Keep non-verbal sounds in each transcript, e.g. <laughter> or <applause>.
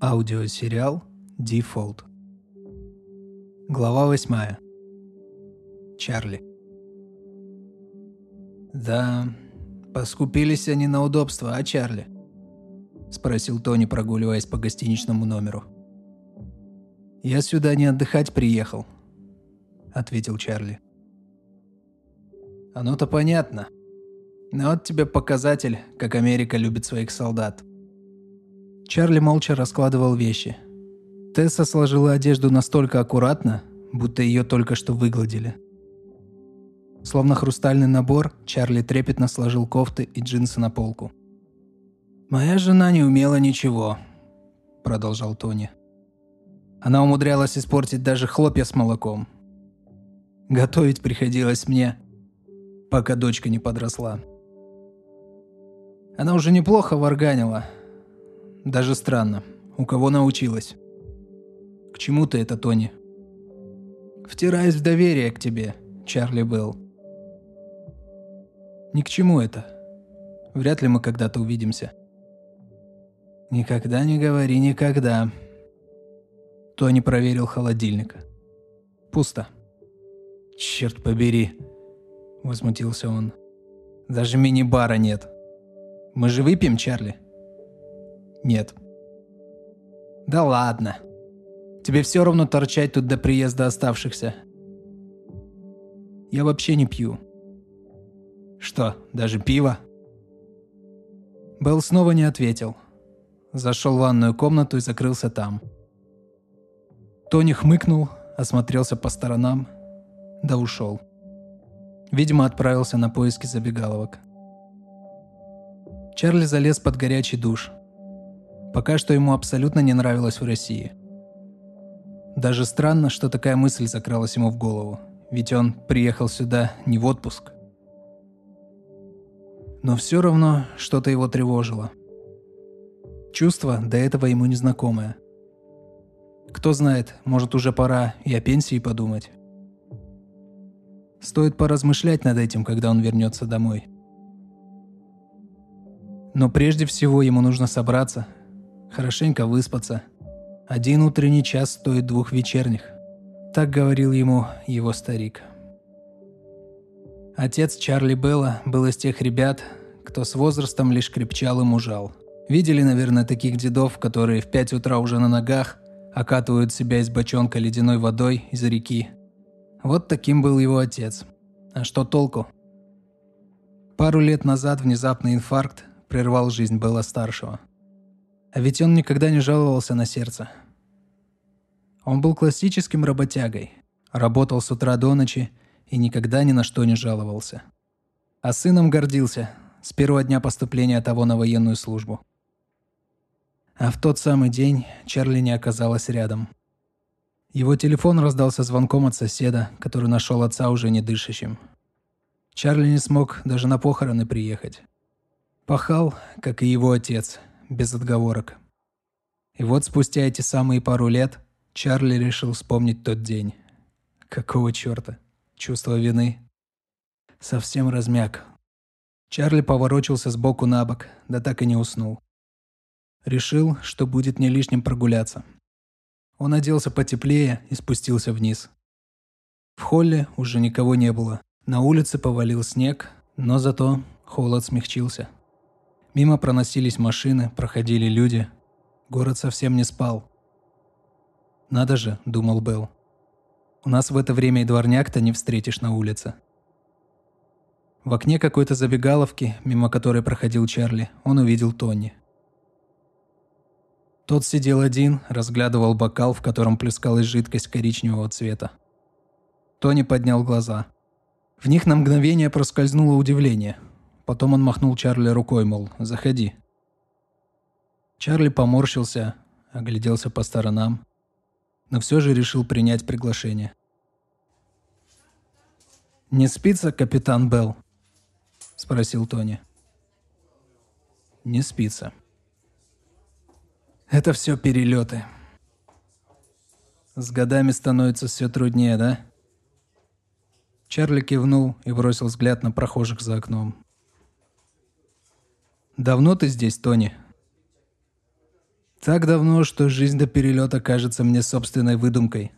Аудиосериал «Дефолт». Глава восьмая. Чарли. «Да, поскупились они на удобство, а, Чарли?» – спросил Тони, прогуливаясь по гостиничному номеру. «Я сюда не отдыхать приехал», – ответил Чарли. «Оно-то понятно. Но вот тебе показатель, как Америка любит своих солдат. Чарли молча раскладывал вещи. Тесса сложила одежду настолько аккуратно, будто ее только что выгладили. Словно хрустальный набор, Чарли трепетно сложил кофты и джинсы на полку. «Моя жена не умела ничего», – продолжал Тони. Она умудрялась испортить даже хлопья с молоком. Готовить приходилось мне, пока дочка не подросла. Она уже неплохо варганила – даже странно. У кого научилась? К чему ты это, Тони? Втираюсь в доверие к тебе, Чарли Белл. Ни к чему это. Вряд ли мы когда-то увидимся. Никогда не говори никогда. Тони проверил холодильник. Пусто. Черт побери, возмутился он. Даже мини-бара нет. Мы же выпьем, Чарли? Нет. Да ладно. Тебе все равно торчать тут до приезда оставшихся. Я вообще не пью. Что, даже пиво? Белл снова не ответил. Зашел в ванную комнату и закрылся там. Тони хмыкнул, осмотрелся по сторонам, да ушел. Видимо, отправился на поиски забегаловок. Чарли залез под горячий душ – Пока что ему абсолютно не нравилось в России. Даже странно, что такая мысль закралась ему в голову, ведь он приехал сюда не в отпуск. Но все равно что-то его тревожило. Чувство до этого ему незнакомое. Кто знает, может уже пора и о пенсии подумать. Стоит поразмышлять над этим, когда он вернется домой. Но прежде всего ему нужно собраться хорошенько выспаться. Один утренний час стоит двух вечерних. Так говорил ему его старик. Отец Чарли Белла был из тех ребят, кто с возрастом лишь крепчал и мужал. Видели, наверное, таких дедов, которые в пять утра уже на ногах окатывают себя из бочонка ледяной водой из реки. Вот таким был его отец. А что толку? Пару лет назад внезапный инфаркт прервал жизнь Белла старшего. А ведь он никогда не жаловался на сердце. Он был классическим работягой, работал с утра до ночи и никогда ни на что не жаловался. А сыном гордился с первого дня поступления того на военную службу. А в тот самый день Чарли не оказалась рядом. Его телефон раздался звонком от соседа, который нашел отца уже не дышащим. Чарли не смог даже на похороны приехать. Пахал, как и его отец, без отговорок. И вот спустя эти самые пару лет Чарли решил вспомнить тот день. Какого черта? Чувство вины? Совсем размяк. Чарли поворочился сбоку на бок, да так и не уснул. Решил, что будет не лишним прогуляться. Он оделся потеплее и спустился вниз. В холле уже никого не было. На улице повалил снег, но зато холод смягчился. Мимо проносились машины, проходили люди. Город совсем не спал. «Надо же», — думал Белл. «У нас в это время и дворняк-то не встретишь на улице». В окне какой-то забегаловки, мимо которой проходил Чарли, он увидел Тони. Тот сидел один, разглядывал бокал, в котором плескалась жидкость коричневого цвета. Тони поднял глаза. В них на мгновение проскользнуло удивление – Потом он махнул Чарли рукой, мол, заходи. Чарли поморщился, огляделся по сторонам, но все же решил принять приглашение. «Не спится, капитан Белл?» – спросил Тони. «Не спится». «Это все перелеты. С годами становится все труднее, да?» Чарли кивнул и бросил взгляд на прохожих за окном. «Давно ты здесь, Тони?» Так давно, что жизнь до перелета кажется мне собственной выдумкой.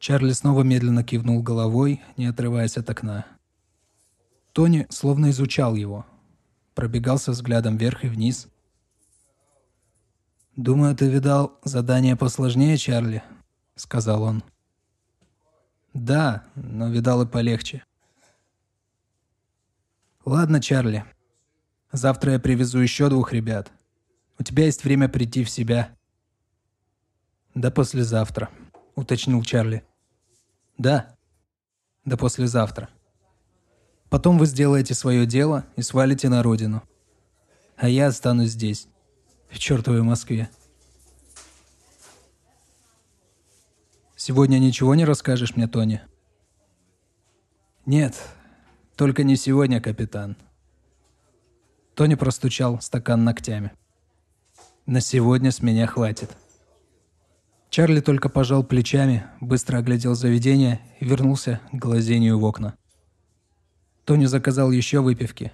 Чарли снова медленно кивнул головой, не отрываясь от окна. Тони словно изучал его. Пробегался взглядом вверх и вниз. «Думаю, ты видал задание посложнее, Чарли», — сказал он. «Да, но видал и полегче». «Ладно, Чарли. Завтра я привезу еще двух ребят. У тебя есть время прийти в себя». «Да послезавтра», — уточнил Чарли. «Да, да послезавтра. Потом вы сделаете свое дело и свалите на родину. А я останусь здесь, в чертовой Москве». «Сегодня ничего не расскажешь мне, Тони?» «Нет, только не сегодня, капитан». Тони простучал стакан ногтями. «На сегодня с меня хватит». Чарли только пожал плечами, быстро оглядел заведение и вернулся к глазению в окна. Тони заказал еще выпивки.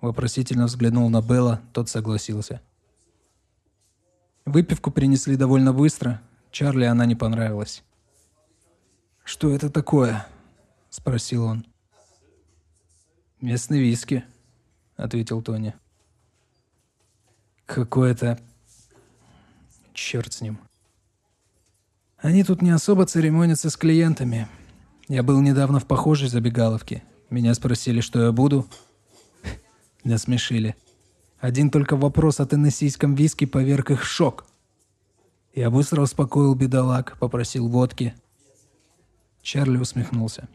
Вопросительно взглянул на Белла, тот согласился. Выпивку принесли довольно быстро, Чарли она не понравилась. «Что это такое?» – спросил он. «Местный виски», – ответил Тони. «Какое-то... Черт с ним». Они тут не особо церемонятся с клиентами. Я был недавно в похожей забегаловке. Меня спросили, что я буду. <laughs> Насмешили. Один только вопрос о теннессийском виске поверг их шок. Я быстро успокоил бедолаг, попросил водки. Чарли усмехнулся.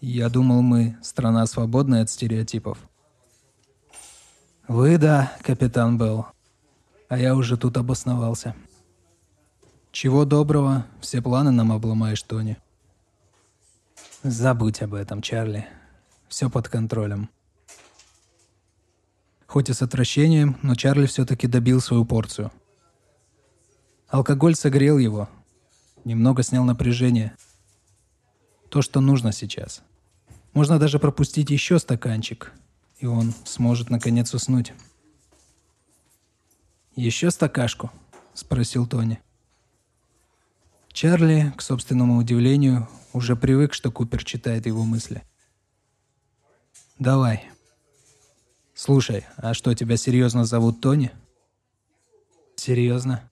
Я думал, мы страна свободная от стереотипов. Вы да, капитан Белл. А я уже тут обосновался. Чего доброго, все планы нам обломаешь, Тони. Забудь об этом, Чарли. Все под контролем. Хоть и с отвращением, но Чарли все-таки добил свою порцию. Алкоголь согрел его, немного снял напряжение. То, что нужно сейчас. Можно даже пропустить еще стаканчик, и он сможет наконец уснуть. «Еще стакашку?» – спросил Тони. Чарли, к собственному удивлению, уже привык, что Купер читает его мысли. «Давай. Слушай, а что, тебя серьезно зовут Тони?» «Серьезно.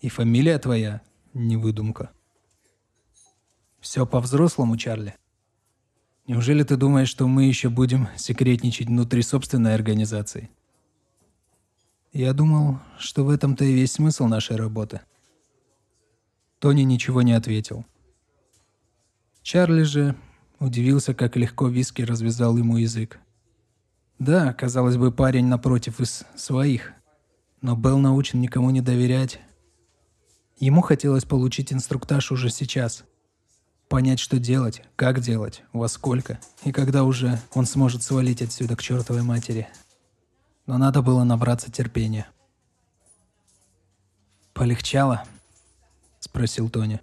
И фамилия твоя не выдумка?» «Все по-взрослому, Чарли. Неужели ты думаешь, что мы еще будем секретничать внутри собственной организации?» «Я думал, что в этом-то и весь смысл нашей работы», Тони ничего не ответил. Чарли же удивился, как легко Виски развязал ему язык. Да, казалось бы, парень напротив из своих, но Белл научен никому не доверять. Ему хотелось получить инструктаж уже сейчас. Понять, что делать, как делать, во сколько, и когда уже он сможет свалить отсюда к чертовой матери. Но надо было набраться терпения. Полегчало. — спросил Тони.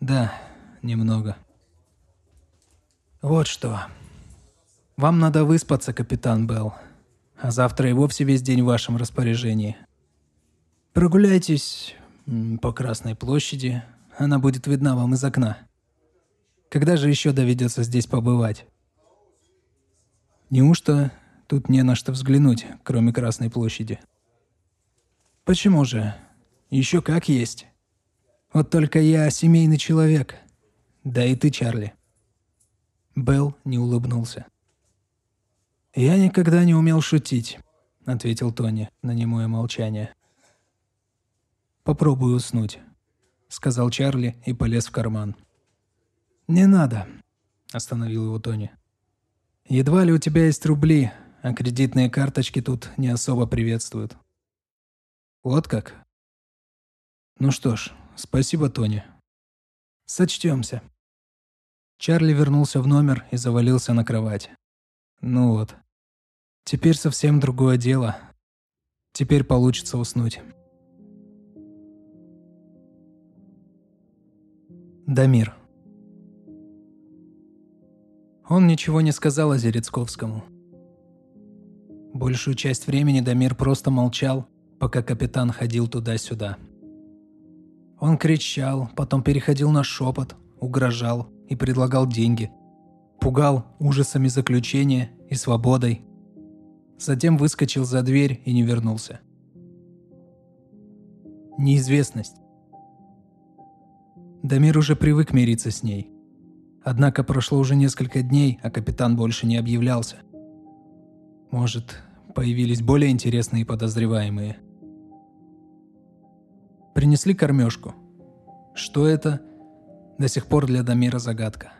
«Да, немного». «Вот что. Вам надо выспаться, капитан Белл. А завтра и вовсе весь день в вашем распоряжении. Прогуляйтесь по Красной площади. Она будет видна вам из окна. Когда же еще доведется здесь побывать? Неужто тут не на что взглянуть, кроме Красной площади? Почему же? Еще как есть. Вот только я семейный человек. Да и ты, Чарли. Белл не улыбнулся. «Я никогда не умел шутить», — ответил Тони на немое молчание. «Попробуй уснуть», — сказал Чарли и полез в карман. «Не надо», — остановил его Тони. «Едва ли у тебя есть рубли, а кредитные карточки тут не особо приветствуют». «Вот как?» Ну что ж, спасибо, Тони. Сочтемся. Чарли вернулся в номер и завалился на кровать. Ну вот. Теперь совсем другое дело. Теперь получится уснуть. Дамир. Он ничего не сказал о Зерецковскому. Большую часть времени Дамир просто молчал, пока капитан ходил туда-сюда. Он кричал, потом переходил на шепот, угрожал и предлагал деньги. Пугал ужасами заключения и свободой. Затем выскочил за дверь и не вернулся. Неизвестность. Дамир уже привык мириться с ней. Однако прошло уже несколько дней, а капитан больше не объявлялся. Может, появились более интересные подозреваемые. Принесли кормежку. Что это? До сих пор для Дамира загадка.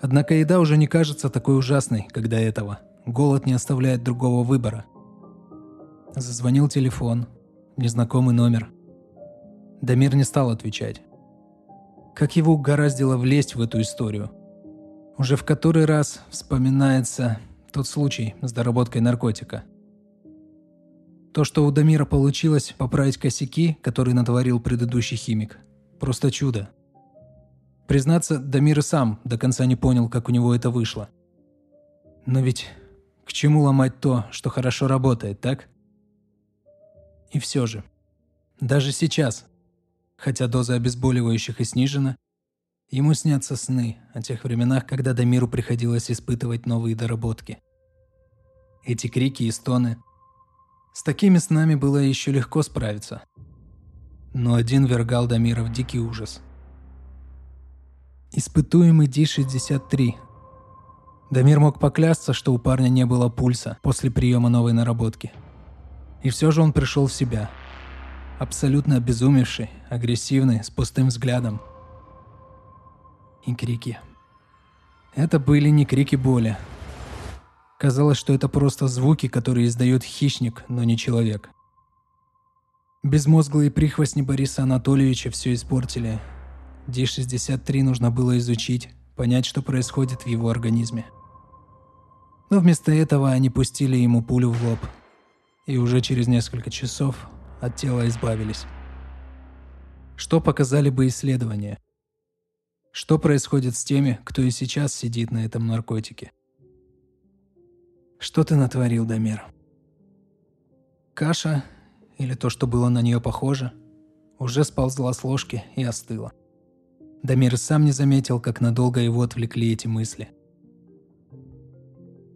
Однако еда уже не кажется такой ужасной, как до этого. Голод не оставляет другого выбора. Зазвонил телефон. Незнакомый номер. Дамир не стал отвечать. Как его угораздило влезть в эту историю? Уже в который раз вспоминается тот случай с доработкой наркотика. То, что у Дамира получилось поправить косяки, которые натворил предыдущий химик, просто чудо. Признаться, Дамир и сам до конца не понял, как у него это вышло. Но ведь к чему ломать то, что хорошо работает, так? И все же, даже сейчас, Хотя доза обезболивающих и снижена, ему снятся сны о тех временах, когда Дамиру приходилось испытывать новые доработки. Эти крики и стоны. С такими снами было еще легко справиться. Но один вергал Дамира в дикий ужас. Испытуемый Ди-63. Дамир мог поклясться, что у парня не было пульса после приема новой наработки. И все же он пришел в себя – абсолютно обезумевший, агрессивный, с пустым взглядом. И крики. Это были не крики боли. Казалось, что это просто звуки, которые издает хищник, но не человек. Безмозглые прихвостни Бориса Анатольевича все испортили. Ди-63 нужно было изучить, понять, что происходит в его организме. Но вместо этого они пустили ему пулю в лоб. И уже через несколько часов от тела избавились. Что показали бы исследования? Что происходит с теми, кто и сейчас сидит на этом наркотике? Что ты натворил, Дамир? Каша, или то, что было на нее похоже, уже сползла с ложки и остыла. Дамир сам не заметил, как надолго его отвлекли эти мысли.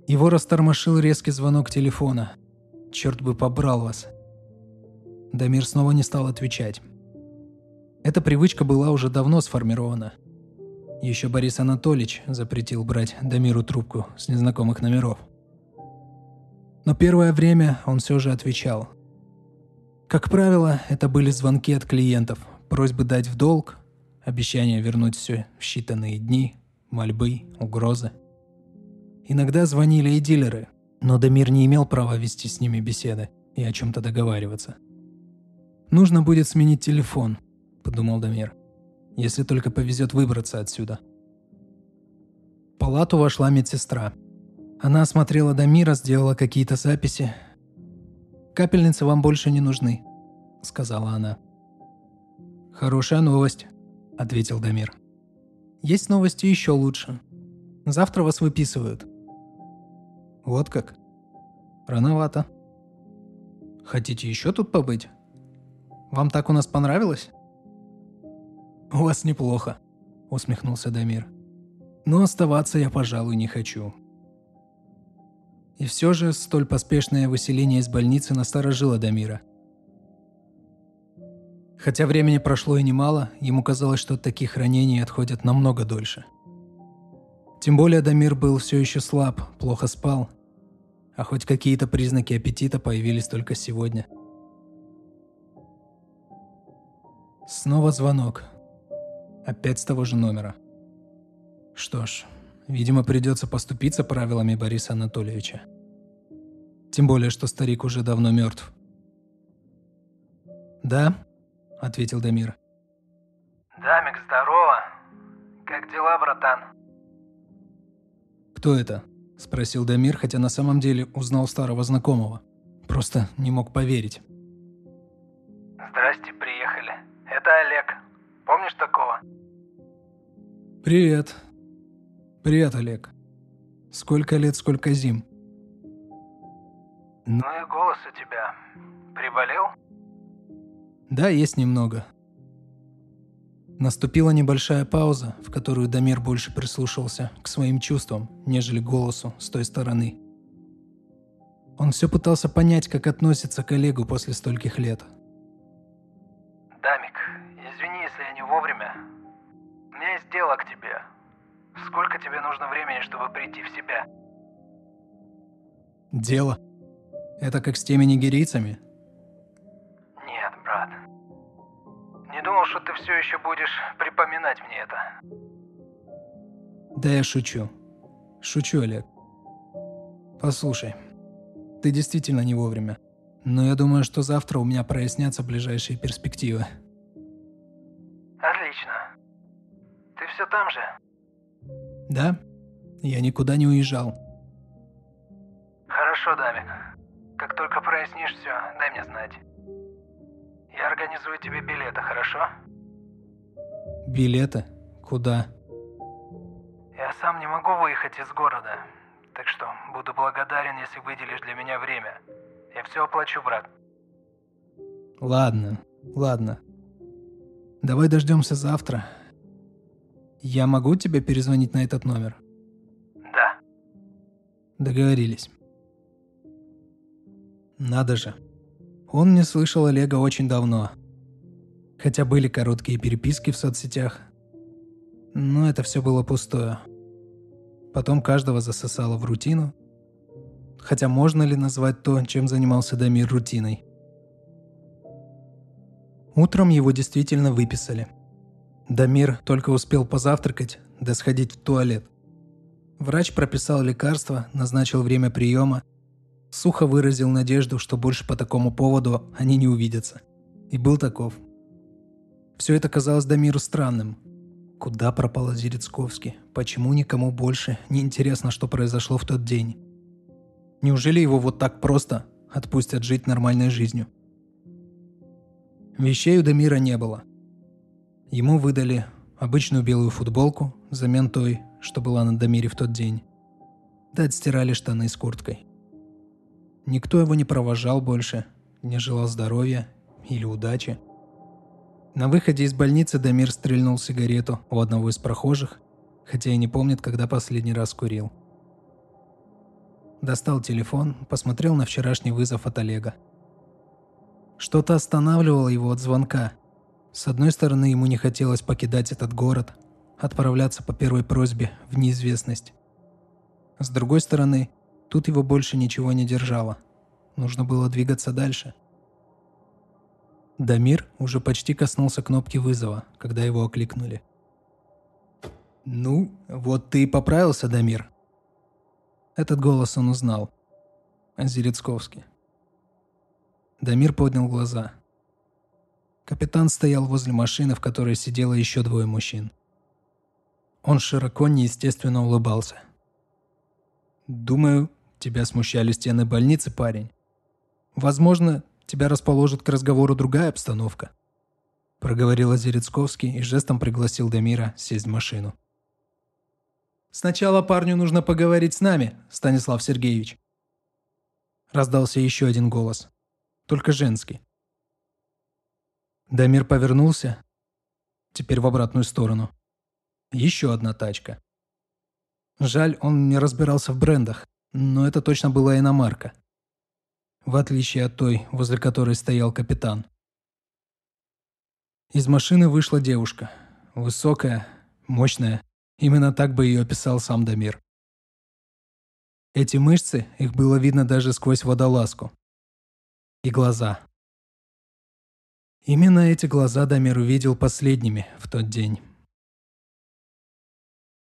Его растормошил резкий звонок телефона. «Черт бы побрал вас!» Дамир снова не стал отвечать. Эта привычка была уже давно сформирована. Еще Борис Анатольевич запретил брать Дамиру трубку с незнакомых номеров. Но первое время он все же отвечал. Как правило, это были звонки от клиентов, просьбы дать в долг, обещания вернуть все в считанные дни, мольбы, угрозы. Иногда звонили и дилеры, но Дамир не имел права вести с ними беседы и о чем-то договариваться – «Нужно будет сменить телефон», – подумал Дамир. «Если только повезет выбраться отсюда». В палату вошла медсестра. Она осмотрела Дамира, сделала какие-то записи. «Капельницы вам больше не нужны», – сказала она. «Хорошая новость», – ответил Дамир. «Есть новости еще лучше. Завтра вас выписывают». «Вот как?» «Рановато». «Хотите еще тут побыть?» Вам так у нас понравилось?» «У вас неплохо», — усмехнулся Дамир. «Но оставаться я, пожалуй, не хочу». И все же столь поспешное выселение из больницы насторожило Дамира. Хотя времени прошло и немало, ему казалось, что от таких ранений отходят намного дольше. Тем более Дамир был все еще слаб, плохо спал, а хоть какие-то признаки аппетита появились только сегодня – Снова звонок. Опять с того же номера. Что ж, видимо, придется поступиться правилами Бориса Анатольевича. Тем более, что старик уже давно мертв. «Да?» – ответил Дамир. «Дамик, здорово. Как дела, братан?» «Кто это?» – спросил Дамир, хотя на самом деле узнал старого знакомого. Просто не мог поверить. «Здрасте. Это Олег. Помнишь такого? Привет. Привет, Олег. Сколько лет, сколько зим. Ну и голос у тебя. Приболел? Да, есть немного. Наступила небольшая пауза, в которую Дамир больше прислушивался к своим чувствам, нежели голосу с той стороны. Он все пытался понять, как относится к Олегу после стольких лет. Дамик, вовремя. У меня есть дело к тебе. Сколько тебе нужно времени, чтобы прийти в себя? Дело? Это как с теми нигерийцами? Нет, брат. Не думал, что ты все еще будешь припоминать мне это. Да я шучу. Шучу, Олег. Послушай, ты действительно не вовремя. Но я думаю, что завтра у меня прояснятся ближайшие перспективы. Все там же? Да? Я никуда не уезжал. Хорошо, Дамик. Как только прояснишь все, дай мне знать. Я организую тебе билеты, хорошо? Билеты? Куда? Я сам не могу выехать из города. Так что буду благодарен, если выделишь для меня время. Я все оплачу, брат. Ладно, ладно. Давай дождемся завтра. Я могу тебе перезвонить на этот номер? Да. Договорились. Надо же. Он не слышал Олега очень давно. Хотя были короткие переписки в соцсетях. Но это все было пустое. Потом каждого засосало в рутину. Хотя можно ли назвать то, чем занимался Дамир рутиной? Утром его действительно выписали. Дамир только успел позавтракать, да сходить в туалет. Врач прописал лекарства, назначил время приема, сухо выразил надежду, что больше по такому поводу они не увидятся. И был таков. Все это казалось Дамиру странным. Куда пропал Зерецковский? Почему никому больше не интересно, что произошло в тот день? Неужели его вот так просто отпустят жить нормальной жизнью? Вещей у Дамира не было. Ему выдали обычную белую футболку взамен той, что была на Дамире в тот день. Да отстирали штаны с курткой. Никто его не провожал больше, не желал здоровья или удачи. На выходе из больницы Дамир стрельнул сигарету у одного из прохожих, хотя и не помнит, когда последний раз курил. Достал телефон, посмотрел на вчерашний вызов от Олега. Что-то останавливало его от звонка. С одной стороны, ему не хотелось покидать этот город, отправляться по первой просьбе в неизвестность. С другой стороны, тут его больше ничего не держало. Нужно было двигаться дальше. Дамир уже почти коснулся кнопки вызова, когда его окликнули. «Ну, вот ты и поправился, Дамир», этот голос он узнал. Зерецковский. Дамир поднял глаза. Капитан стоял возле машины, в которой сидело еще двое мужчин. Он широко неестественно улыбался. «Думаю, тебя смущали стены больницы, парень. Возможно, тебя расположит к разговору другая обстановка», проговорил Озерецковский и жестом пригласил Дамира сесть в машину. Сначала парню нужно поговорить с нами, Станислав Сергеевич. Раздался еще один голос. Только женский. Дамир повернулся. Теперь в обратную сторону. Еще одна тачка. Жаль, он не разбирался в брендах, но это точно была иномарка. В отличие от той, возле которой стоял капитан. Из машины вышла девушка. Высокая, мощная, Именно так бы ее описал сам Дамир. Эти мышцы, их было видно даже сквозь водолазку. И глаза. Именно эти глаза Дамир увидел последними в тот день.